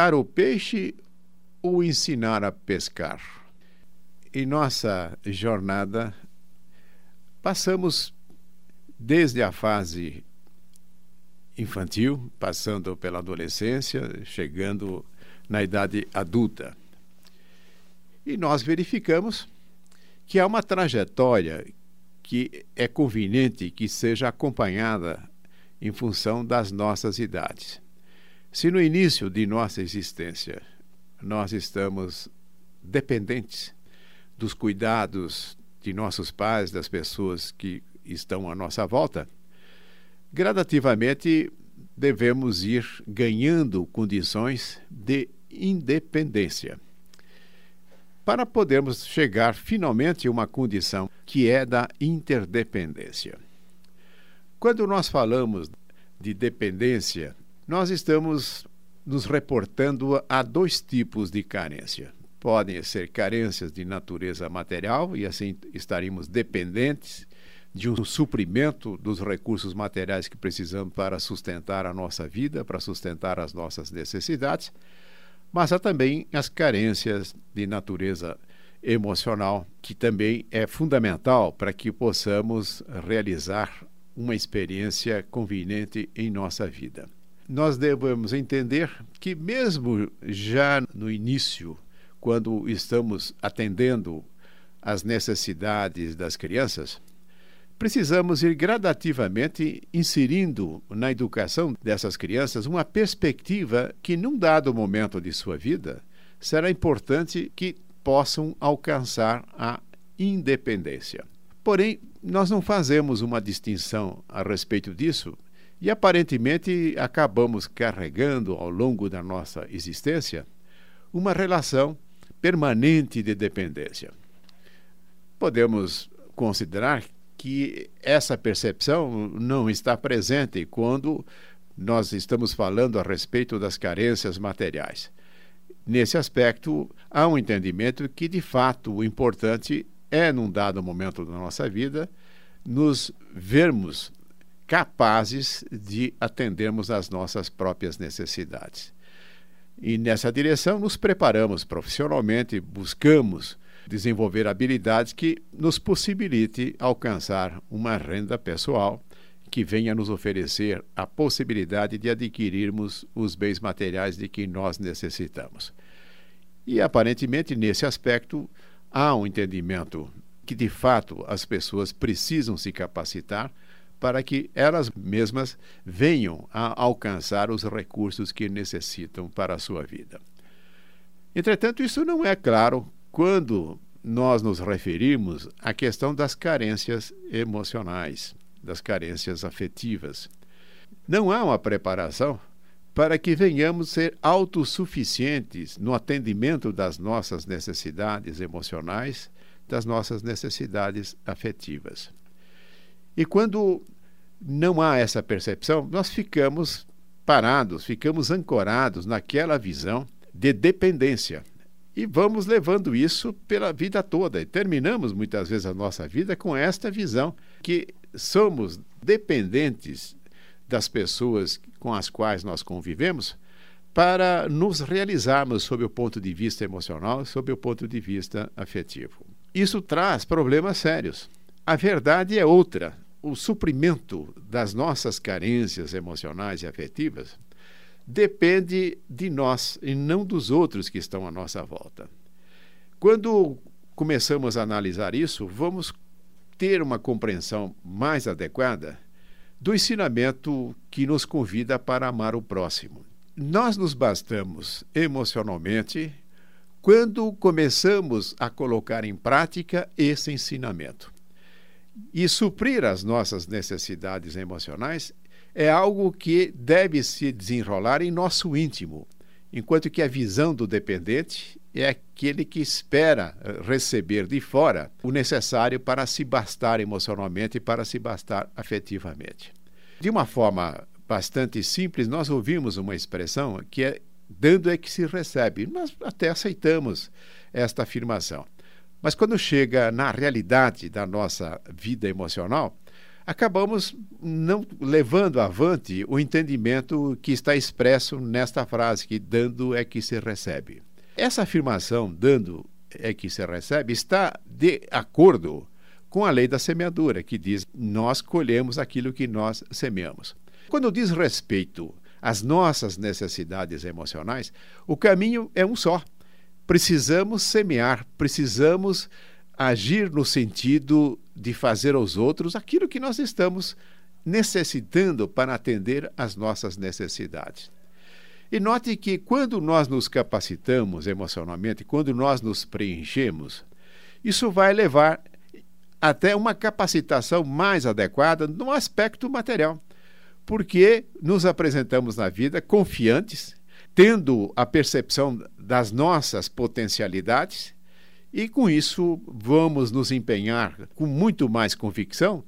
dar o peixe ou ensinar a pescar? Em nossa jornada, passamos desde a fase infantil, passando pela adolescência, chegando na idade adulta. E nós verificamos que há uma trajetória que é conveniente que seja acompanhada em função das nossas idades. Se no início de nossa existência nós estamos dependentes dos cuidados de nossos pais, das pessoas que estão à nossa volta, gradativamente devemos ir ganhando condições de independência para podermos chegar finalmente a uma condição que é da interdependência. Quando nós falamos de dependência, nós estamos nos reportando a dois tipos de carência. Podem ser carências de natureza material, e assim estaríamos dependentes de um suprimento dos recursos materiais que precisamos para sustentar a nossa vida, para sustentar as nossas necessidades, mas há também as carências de natureza emocional, que também é fundamental para que possamos realizar uma experiência conveniente em nossa vida. Nós devemos entender que, mesmo já no início, quando estamos atendendo às necessidades das crianças, precisamos ir gradativamente inserindo na educação dessas crianças uma perspectiva que, num dado momento de sua vida, será importante que possam alcançar a independência. Porém, nós não fazemos uma distinção a respeito disso e aparentemente acabamos carregando ao longo da nossa existência uma relação permanente de dependência. Podemos considerar que essa percepção não está presente quando nós estamos falando a respeito das carências materiais. Nesse aspecto, há um entendimento que, de fato, o importante é, num dado momento da nossa vida, nos vermos capazes de atendermos às nossas próprias necessidades. E nessa direção, nos preparamos profissionalmente, buscamos desenvolver habilidades que nos possibilite alcançar uma renda pessoal que venha nos oferecer a possibilidade de adquirirmos os bens materiais de que nós necessitamos. E aparentemente, nesse aspecto, há um entendimento que, de fato, as pessoas precisam se capacitar para que elas mesmas venham a alcançar os recursos que necessitam para a sua vida. Entretanto, isso não é claro quando nós nos referimos à questão das carências emocionais, das carências afetivas. Não há uma preparação para que venhamos ser autossuficientes no atendimento das nossas necessidades emocionais, das nossas necessidades afetivas. E quando não há essa percepção, nós ficamos parados, ficamos ancorados naquela visão de dependência, e vamos levando isso pela vida toda. E terminamos muitas vezes a nossa vida com esta visão que somos dependentes das pessoas com as quais nós convivemos para nos realizarmos sob o ponto de vista emocional, sob o ponto de vista afetivo. Isso traz problemas sérios. A verdade é outra. O suprimento das nossas carências emocionais e afetivas depende de nós e não dos outros que estão à nossa volta. Quando começamos a analisar isso, vamos ter uma compreensão mais adequada do ensinamento que nos convida para amar o próximo. Nós nos bastamos emocionalmente quando começamos a colocar em prática esse ensinamento. E suprir as nossas necessidades emocionais é algo que deve se desenrolar em nosso íntimo, enquanto que a visão do dependente é aquele que espera eh, receber de fora o necessário para se bastar emocionalmente e para se bastar afetivamente. De uma forma bastante simples, nós ouvimos uma expressão que é dando é que se recebe. Nós até aceitamos esta afirmação. Mas quando chega na realidade da nossa vida emocional, acabamos não levando avante o entendimento que está expresso nesta frase, que dando é que se recebe. Essa afirmação, dando é que se recebe, está de acordo com a lei da semeadura, que diz: nós colhemos aquilo que nós semeamos. Quando diz respeito às nossas necessidades emocionais, o caminho é um só. Precisamos semear, precisamos agir no sentido de fazer aos outros aquilo que nós estamos necessitando para atender às nossas necessidades. E note que quando nós nos capacitamos emocionalmente, quando nós nos preenchemos, isso vai levar até uma capacitação mais adequada no aspecto material, porque nos apresentamos na vida confiantes, tendo a percepção das nossas potencialidades e com isso vamos nos empenhar com muito mais convicção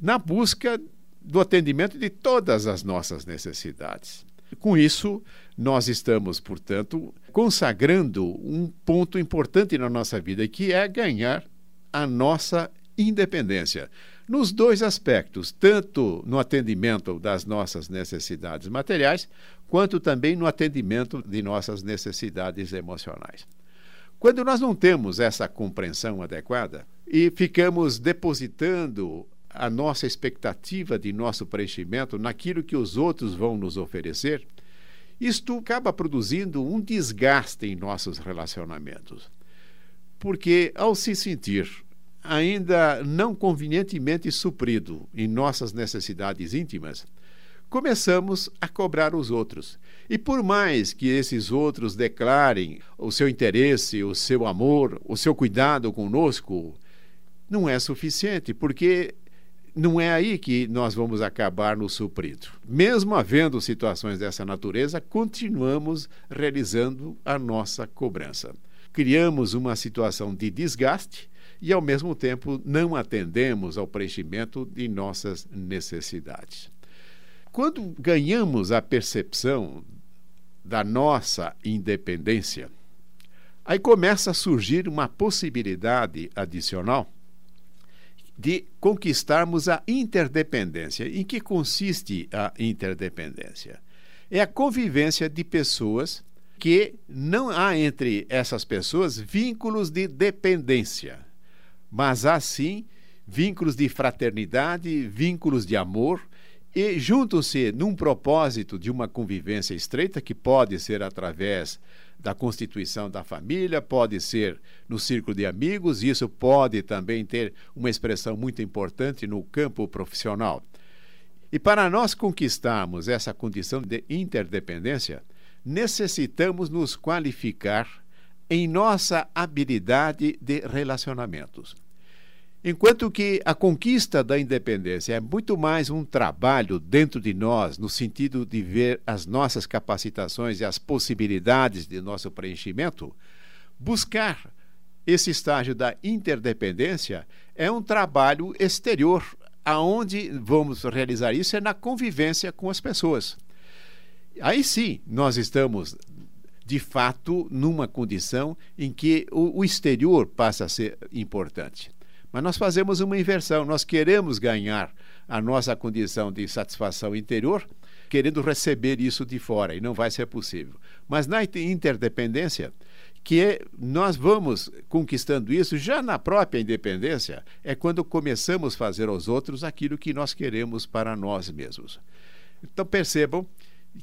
na busca do atendimento de todas as nossas necessidades. Com isso, nós estamos, portanto, consagrando um ponto importante na nossa vida, que é ganhar a nossa independência. Nos dois aspectos, tanto no atendimento das nossas necessidades materiais, quanto também no atendimento de nossas necessidades emocionais. Quando nós não temos essa compreensão adequada e ficamos depositando a nossa expectativa de nosso preenchimento naquilo que os outros vão nos oferecer, isto acaba produzindo um desgaste em nossos relacionamentos. Porque ao se sentir ainda não convenientemente suprido em nossas necessidades íntimas, começamos a cobrar os outros. E por mais que esses outros declarem o seu interesse, o seu amor, o seu cuidado conosco, não é suficiente, porque não é aí que nós vamos acabar no suprido. Mesmo havendo situações dessa natureza, continuamos realizando a nossa cobrança. Criamos uma situação de desgaste e, ao mesmo tempo, não atendemos ao preenchimento de nossas necessidades. Quando ganhamos a percepção da nossa independência, aí começa a surgir uma possibilidade adicional de conquistarmos a interdependência. Em que consiste a interdependência? É a convivência de pessoas que não há entre essas pessoas vínculos de dependência mas há sim vínculos de fraternidade, vínculos de amor, e juntam-se num propósito de uma convivência estreita, que pode ser através da constituição da família, pode ser no círculo de amigos, isso pode também ter uma expressão muito importante no campo profissional. E para nós conquistarmos essa condição de interdependência, necessitamos nos qualificar em nossa habilidade de relacionamentos. Enquanto que a conquista da independência é muito mais um trabalho dentro de nós, no sentido de ver as nossas capacitações e as possibilidades de nosso preenchimento, buscar esse estágio da interdependência é um trabalho exterior, aonde vamos realizar isso é na convivência com as pessoas. Aí sim, nós estamos de fato numa condição em que o, o exterior passa a ser importante. Mas nós fazemos uma inversão, nós queremos ganhar a nossa condição de satisfação interior, querendo receber isso de fora, e não vai ser possível. Mas na interdependência, que é, nós vamos conquistando isso já na própria independência, é quando começamos a fazer aos outros aquilo que nós queremos para nós mesmos. Então percebam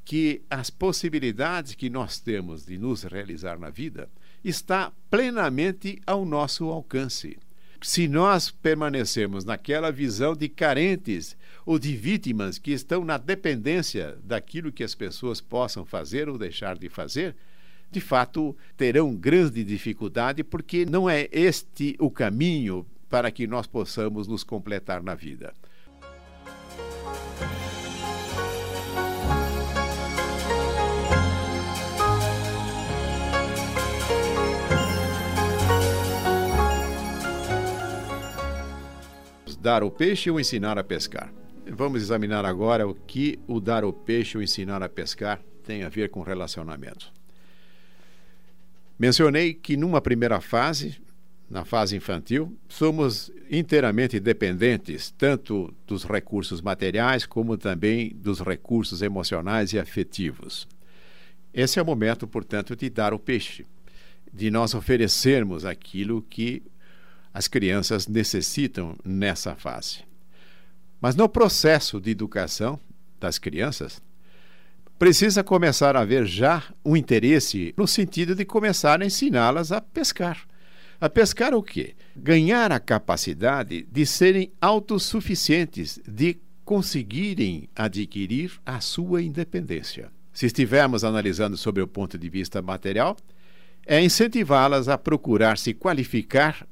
que as possibilidades que nós temos de nos realizar na vida está plenamente ao nosso alcance. Se nós permanecermos naquela visão de carentes ou de vítimas que estão na dependência daquilo que as pessoas possam fazer ou deixar de fazer, de fato terão grande dificuldade, porque não é este o caminho para que nós possamos nos completar na vida. Dar o peixe ou ensinar a pescar. Vamos examinar agora o que o dar o peixe ou ensinar a pescar tem a ver com relacionamento. Mencionei que numa primeira fase na fase infantil, somos inteiramente dependentes tanto dos recursos materiais como também dos recursos emocionais e afetivos. Esse é o momento, portanto, de dar o peixe, de nós oferecermos aquilo que as crianças necessitam nessa fase. Mas no processo de educação das crianças, precisa começar a haver já um interesse no sentido de começar a ensiná-las a pescar. A pescar o quê? Ganhar a capacidade de serem autossuficientes, de conseguirem adquirir a sua independência. Se estivermos analisando sobre o ponto de vista material, é incentivá-las a procurar se qualificar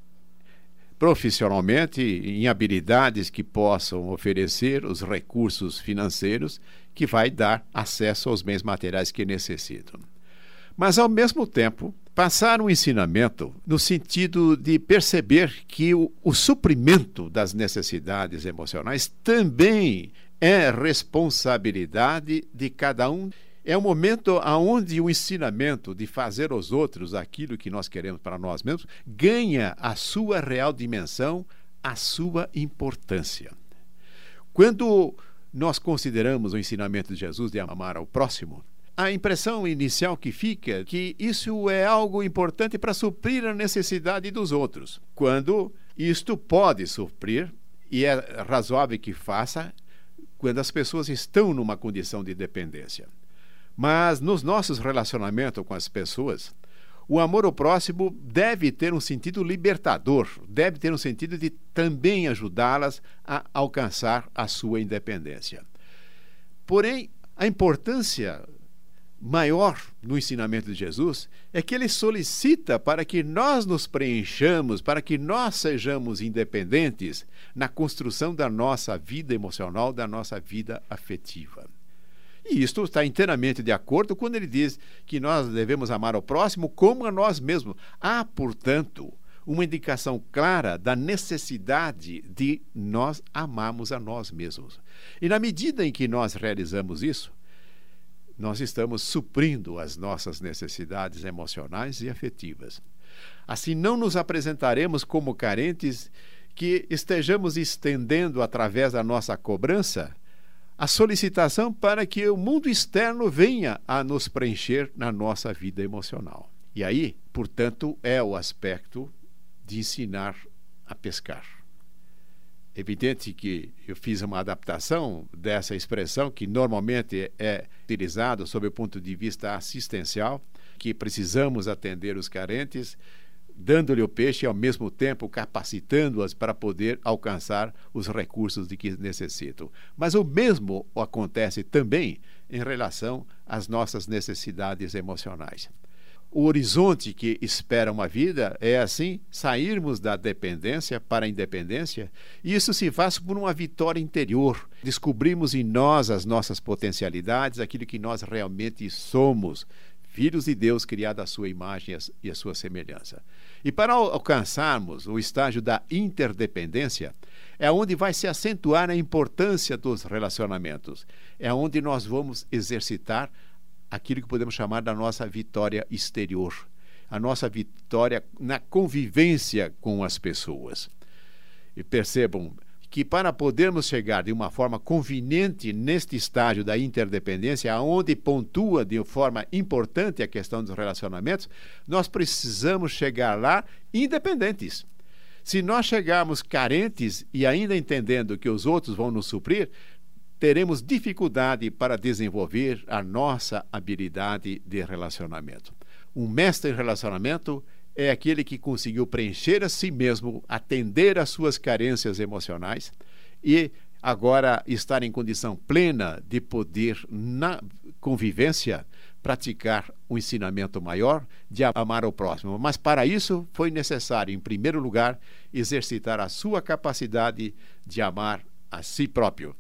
profissionalmente em habilidades que possam oferecer os recursos financeiros que vai dar acesso aos bens materiais que necessitam. Mas, ao mesmo tempo, passar um ensinamento no sentido de perceber que o, o suprimento das necessidades emocionais também é responsabilidade de cada um é o momento onde o ensinamento de fazer aos outros aquilo que nós queremos para nós mesmos ganha a sua real dimensão, a sua importância. Quando nós consideramos o ensinamento de Jesus de amar ao próximo, a impressão inicial que fica é que isso é algo importante para suprir a necessidade dos outros, quando isto pode suprir e é razoável que faça quando as pessoas estão numa condição de dependência. Mas nos nossos relacionamentos com as pessoas, o amor ao próximo deve ter um sentido libertador, deve ter um sentido de também ajudá-las a alcançar a sua independência. Porém, a importância maior no ensinamento de Jesus é que ele solicita para que nós nos preenchamos, para que nós sejamos independentes na construção da nossa vida emocional, da nossa vida afetiva. E isto está inteiramente de acordo quando ele diz que nós devemos amar o próximo como a nós mesmos. Há, portanto, uma indicação clara da necessidade de nós amarmos a nós mesmos. E na medida em que nós realizamos isso, nós estamos suprindo as nossas necessidades emocionais e afetivas. Assim, não nos apresentaremos como carentes que estejamos estendendo através da nossa cobrança a solicitação para que o mundo externo venha a nos preencher na nossa vida emocional. E aí, portanto, é o aspecto de ensinar a pescar. Evidente que eu fiz uma adaptação dessa expressão, que normalmente é utilizada sob o ponto de vista assistencial, que precisamos atender os carentes, dando-lhe o peixe e ao mesmo tempo capacitando-as para poder alcançar os recursos de que necessitam. Mas o mesmo acontece também em relação às nossas necessidades emocionais. O horizonte que espera uma vida é assim sairmos da dependência para a independência, e isso se faz por uma vitória interior. Descobrimos em nós as nossas potencialidades, aquilo que nós realmente somos, filhos de Deus criados à sua imagem e à sua semelhança. E para alcançarmos o estágio da interdependência, é onde vai se acentuar a importância dos relacionamentos. É onde nós vamos exercitar aquilo que podemos chamar da nossa vitória exterior, a nossa vitória na convivência com as pessoas. E percebam, que para podermos chegar de uma forma conveniente neste estágio da interdependência, aonde pontua de forma importante a questão dos relacionamentos, nós precisamos chegar lá independentes. Se nós chegarmos carentes e ainda entendendo que os outros vão nos suprir, teremos dificuldade para desenvolver a nossa habilidade de relacionamento. Um mestre em relacionamento é aquele que conseguiu preencher a si mesmo, atender às suas carências emocionais e agora estar em condição plena de poder, na convivência, praticar um ensinamento maior de amar o próximo. Mas para isso foi necessário, em primeiro lugar, exercitar a sua capacidade de amar a si próprio.